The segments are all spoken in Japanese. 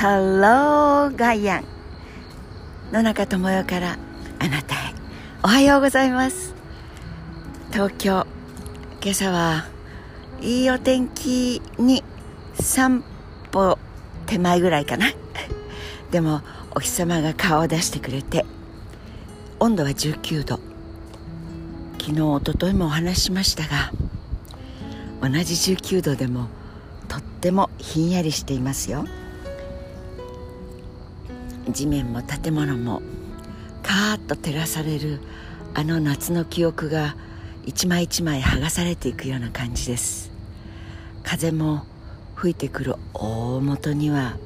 ハローガイアン。野中智代からあなたへ。おはようございます。東京今朝はいいお天気に散歩手前ぐらいかな。でもお日様が顔を出してくれて温度は19度。昨日おとといもお話ししましたが同じ19度でもとってもひんやりしていますよ。地面も建物もカーッと照らされるあの夏の記憶が一枚一枚剥がされていくような感じです。風も吹いてくる大元には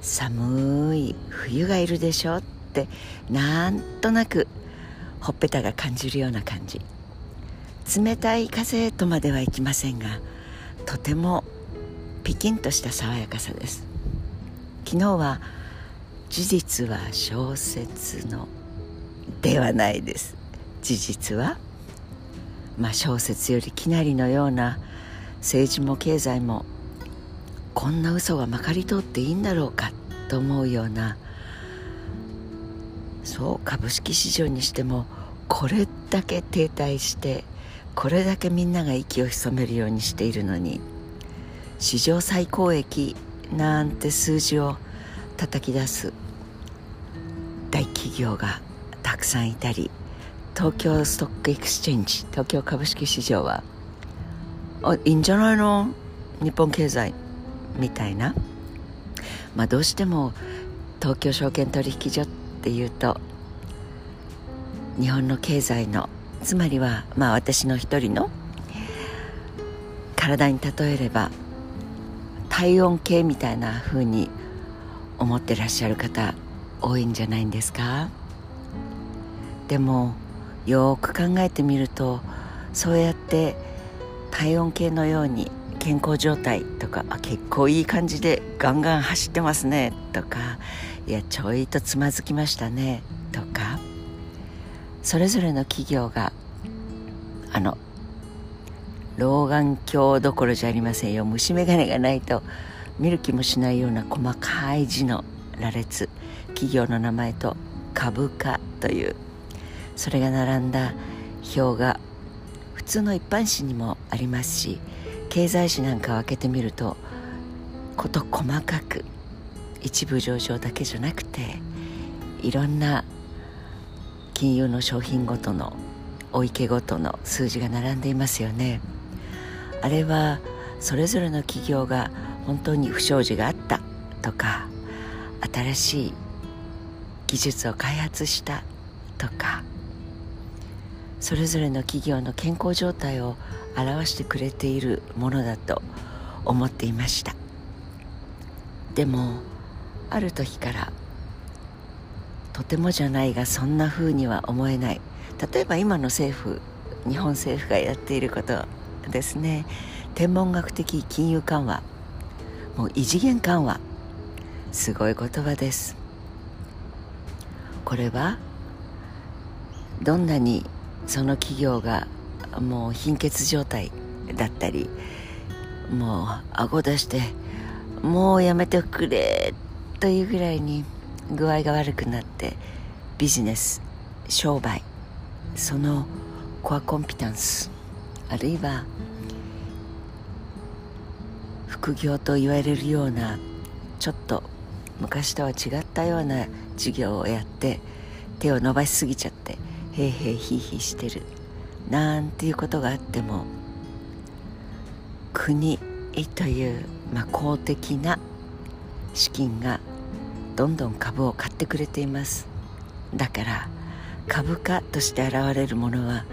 寒い冬がいるでしょってなんとなくほっぺたが感じるような感じ。冷たい風とまではいきませんがとてもピキンとした爽やかさです。昨日は事実は小説のではないです事実はまあ小説よりきなりのような政治も経済もこんな嘘がまかり通っていいんだろうかと思うようなそう株式市場にしてもこれだけ停滞してこれだけみんなが息を潜めるようにしているのに史上最高益なんて数字を叩き出す大企業がたくさんいたり東京 Stock Exchange 東京株式市場はいいんじゃないの？日本経済みたいな。まあどうしても東京証券取引所っていうと日本の経済のつまりはまあ私の一人の体に例えれば体温計みたいな風に思ってらっしゃる方多いんじゃないんですか？でもよく考えてみるとそうやって体温計のように健康状態とかあ結構いい感じでガンガン走ってますねとかいやちょいとつまずきましたねとかそれぞれの企業があの老眼鏡どころじゃありませんよ。虫眼鏡がないと見る気もしないような細かい字の羅列企業の名前と株価というそれが並んだ表が普通の一般紙にもありますし経済誌なんかを開けてみると事細かく一部上場だけじゃなくていろんな金融の商品ごとのお池ごとの数字が並んでいますよね。あれはそれぞれの企業が本当に不祥事があったとか新しい技術を開発したとかそれぞれの企業の健康状態を表してくれているものだと思っていました。でもある時からとてもじゃないがそんな風には思えない。例えば今の政府日本政府がやっていることですね。天文学的金融緩和。もう異次元緩和すごい言葉です。これはどんなにその企業がもう貧血状態だったりもう顎出してもうやめてくれというぐらいに具合が悪くなってビジネス商売そのコアコンピタンスあるいは副業と言われるようなちょっと昔とは違ったような授業をやって手を伸ばしすぎちゃってへいへいひいひいしてる。なんていうことがあっても国という、まあ、公的な資金がどんどん株を買ってくれています。だから株価として現れるものは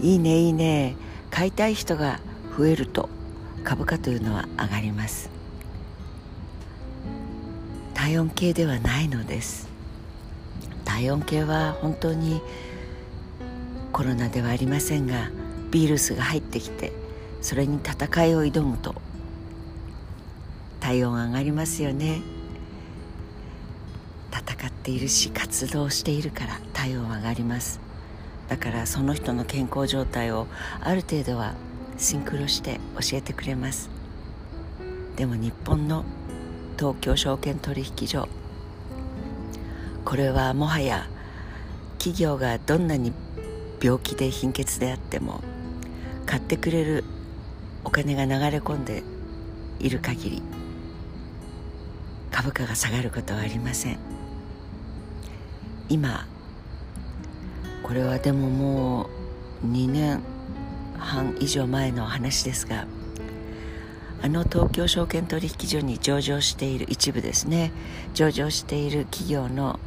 いいねいいね買いたい人が増えると株価というのは上がります。体温計ではないのです。体温計は本当にコロナではありませんがウイルスが入ってきてそれに戦いを挑むと。体温上がりますよね。戦っているし活動しているから体温上がります。だからその人の健康状態をある程度はシンクロして教えてくれます。でも日本の東京証券取引所これはもはや企業がどんなに病気で貧血であっても買ってくれるお金が流れ込んでいる限り株価が下がることはありません。今これはでももう2年半以上前の話ですがあの東京証券取引所に上場している一部ですね。上場している企業の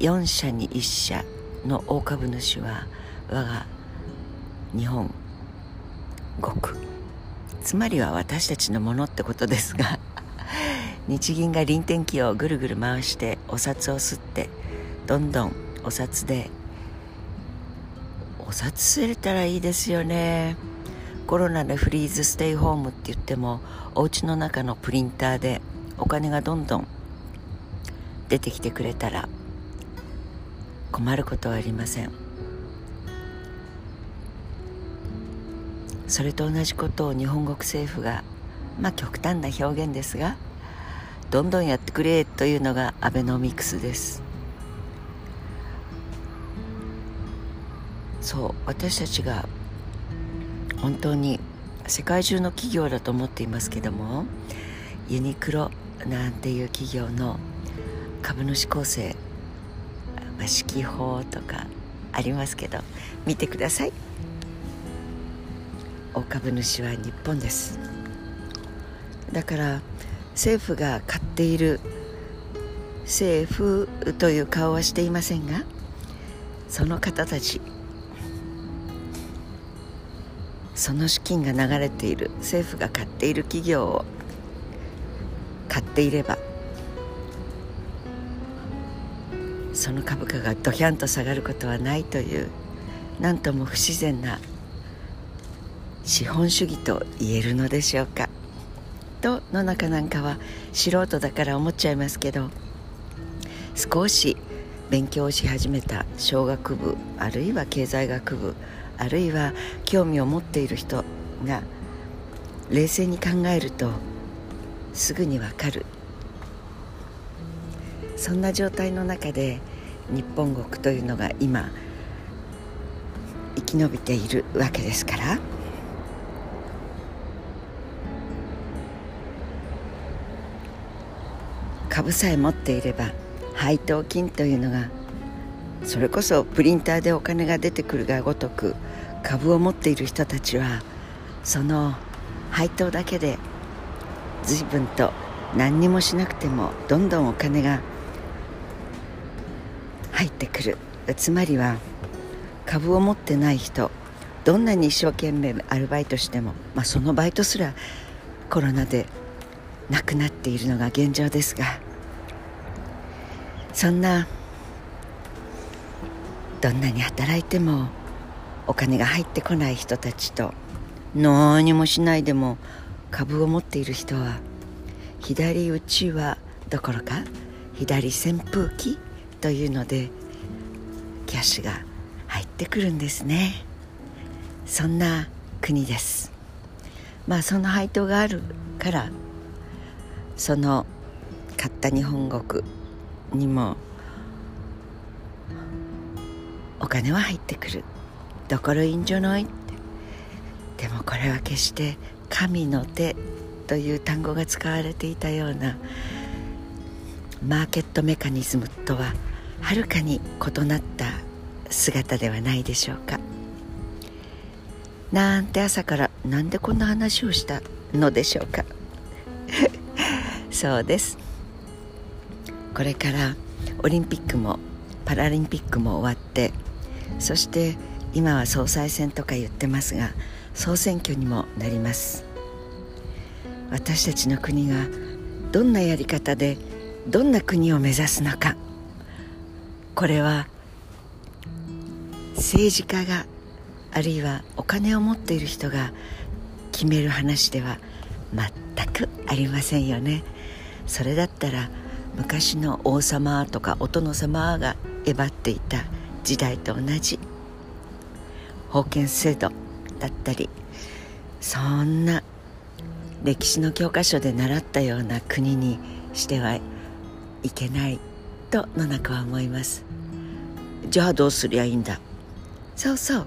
4社に1社の大株主は我が日本国。つまりは私たちのものってことですが 日銀が臨転機をぐるぐる回してお札を吸ってどんどんお札でお札吸えたらいいですよね。コロナでフリーズステイホームって言ってもお家の中のプリンターでお金がどんどん出てきてくれたら困ることはありません。それと同じことを日本国政府がまあ極端な表現ですがどんどんやってくれというのがアベノミクスです。そう私たちが本当に世界中の企業だと思っていますけどもユニクロなんていう企業の株主構成、まあ、指揮法とかありますけど見てください。大株主は日本です。だから政府が買っている政府という顔はしていませんがその方たちその資金が流れている。政府が買っている企業を買っていればその株価がドヒャンと下がることはないという何とも不自然な資本主義と言えるのでしょうか。と野中なんかは素人だから思っちゃいますけど少し勉強し始めた小学部あるいは経済学部あるいは興味を持っている人が冷静に考えるとすぐにわかる。そんな状態の中で日本国というのが今生き延びているわけですから。株さえ持っていれば配当金というのがそれこそプリンターでお金が出てくるがごとく株を持っている人たちはその配当だけで随分と何にもしなくてもどんどんお金が入ってくる。つまりは株を持ってない人どんなに一生懸命アルバイトしても、まあ、そのバイトすらコロナでなくなっているのが現状ですがそんなどんなに働いてもお金が入ってこない人たちと何もしないでも株を持っている人は左打ちはどころか左扇風機というのでキャッシュが入ってくるんですね。そんな国です。まあその配当があるからその買った日本国にも金は入ってくる。だからいいんじゃない。ってでもこれは決して神の手という単語が使われていたようなマーケットメカニズムとははるかに異なった姿ではないでしょうか。なんて朝からなんでこんな話をしたのでしょうか。そうです。これからオリンピックもパラリンピックも終わってそして今は総裁選とか言ってますが総選挙にもなります。私たちの国がどんなやり方でどんな国を目指すのか。これは政治家があるいはお金を持っている人が決める話では全くありませんよね。それだったら昔の王様とかお殿様がえばっていた時代と同じ。封建制度だったりそんな歴史の教科書で習ったような国にしてはいけないと野中は思います。じゃあどうすりゃいいんだ？そうそう。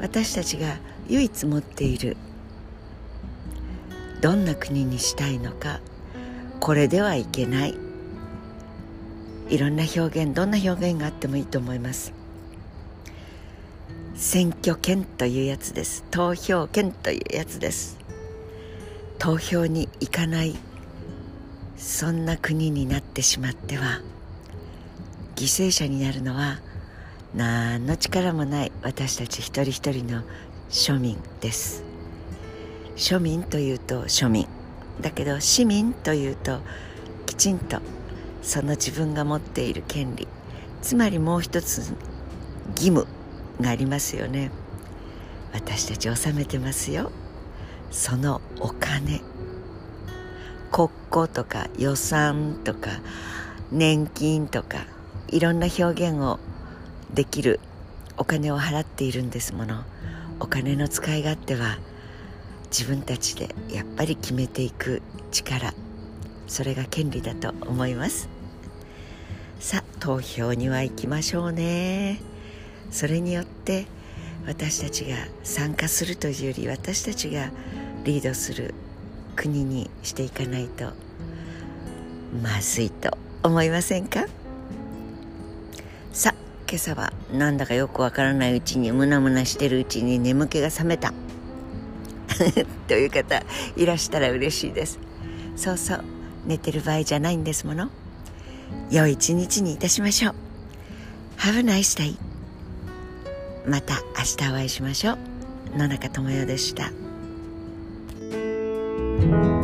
私たちが唯一持っているどんな国にしたいのかこれではいけない。いろんな表現どんな表現があってもいいと思います。選挙権というやつです。投票権というやつです。投票に行かないそんな国になってしまっては犠牲者になるのは何の力もない私たち一人一人の庶民です。庶民というと庶民。だけど市民というときちんとその自分が持っている権利。つまりもう一つ義務。がありますよね。私たち納めてますよ。そのお金。国庫とか予算とか年金とかいろんな表現をできるお金を払っているんですもの。お金の使い勝手は自分たちでやっぱり決めていく力。それが権利だと思います。さあ投票には行きましょうね。それによて私たちが参加するというより私たちがリードする国にしていかないとまずいと思いませんか？さあ今朝はなんだかよくわからないうちにムナムナしてるうちに眠気が覚めた。という方いらしたら嬉しいです。そうそう寝てる場合じゃないんですもの。良い一日にいたしましょう。Have a nice day. また明日お会いしましょう。野中智代でした。thank you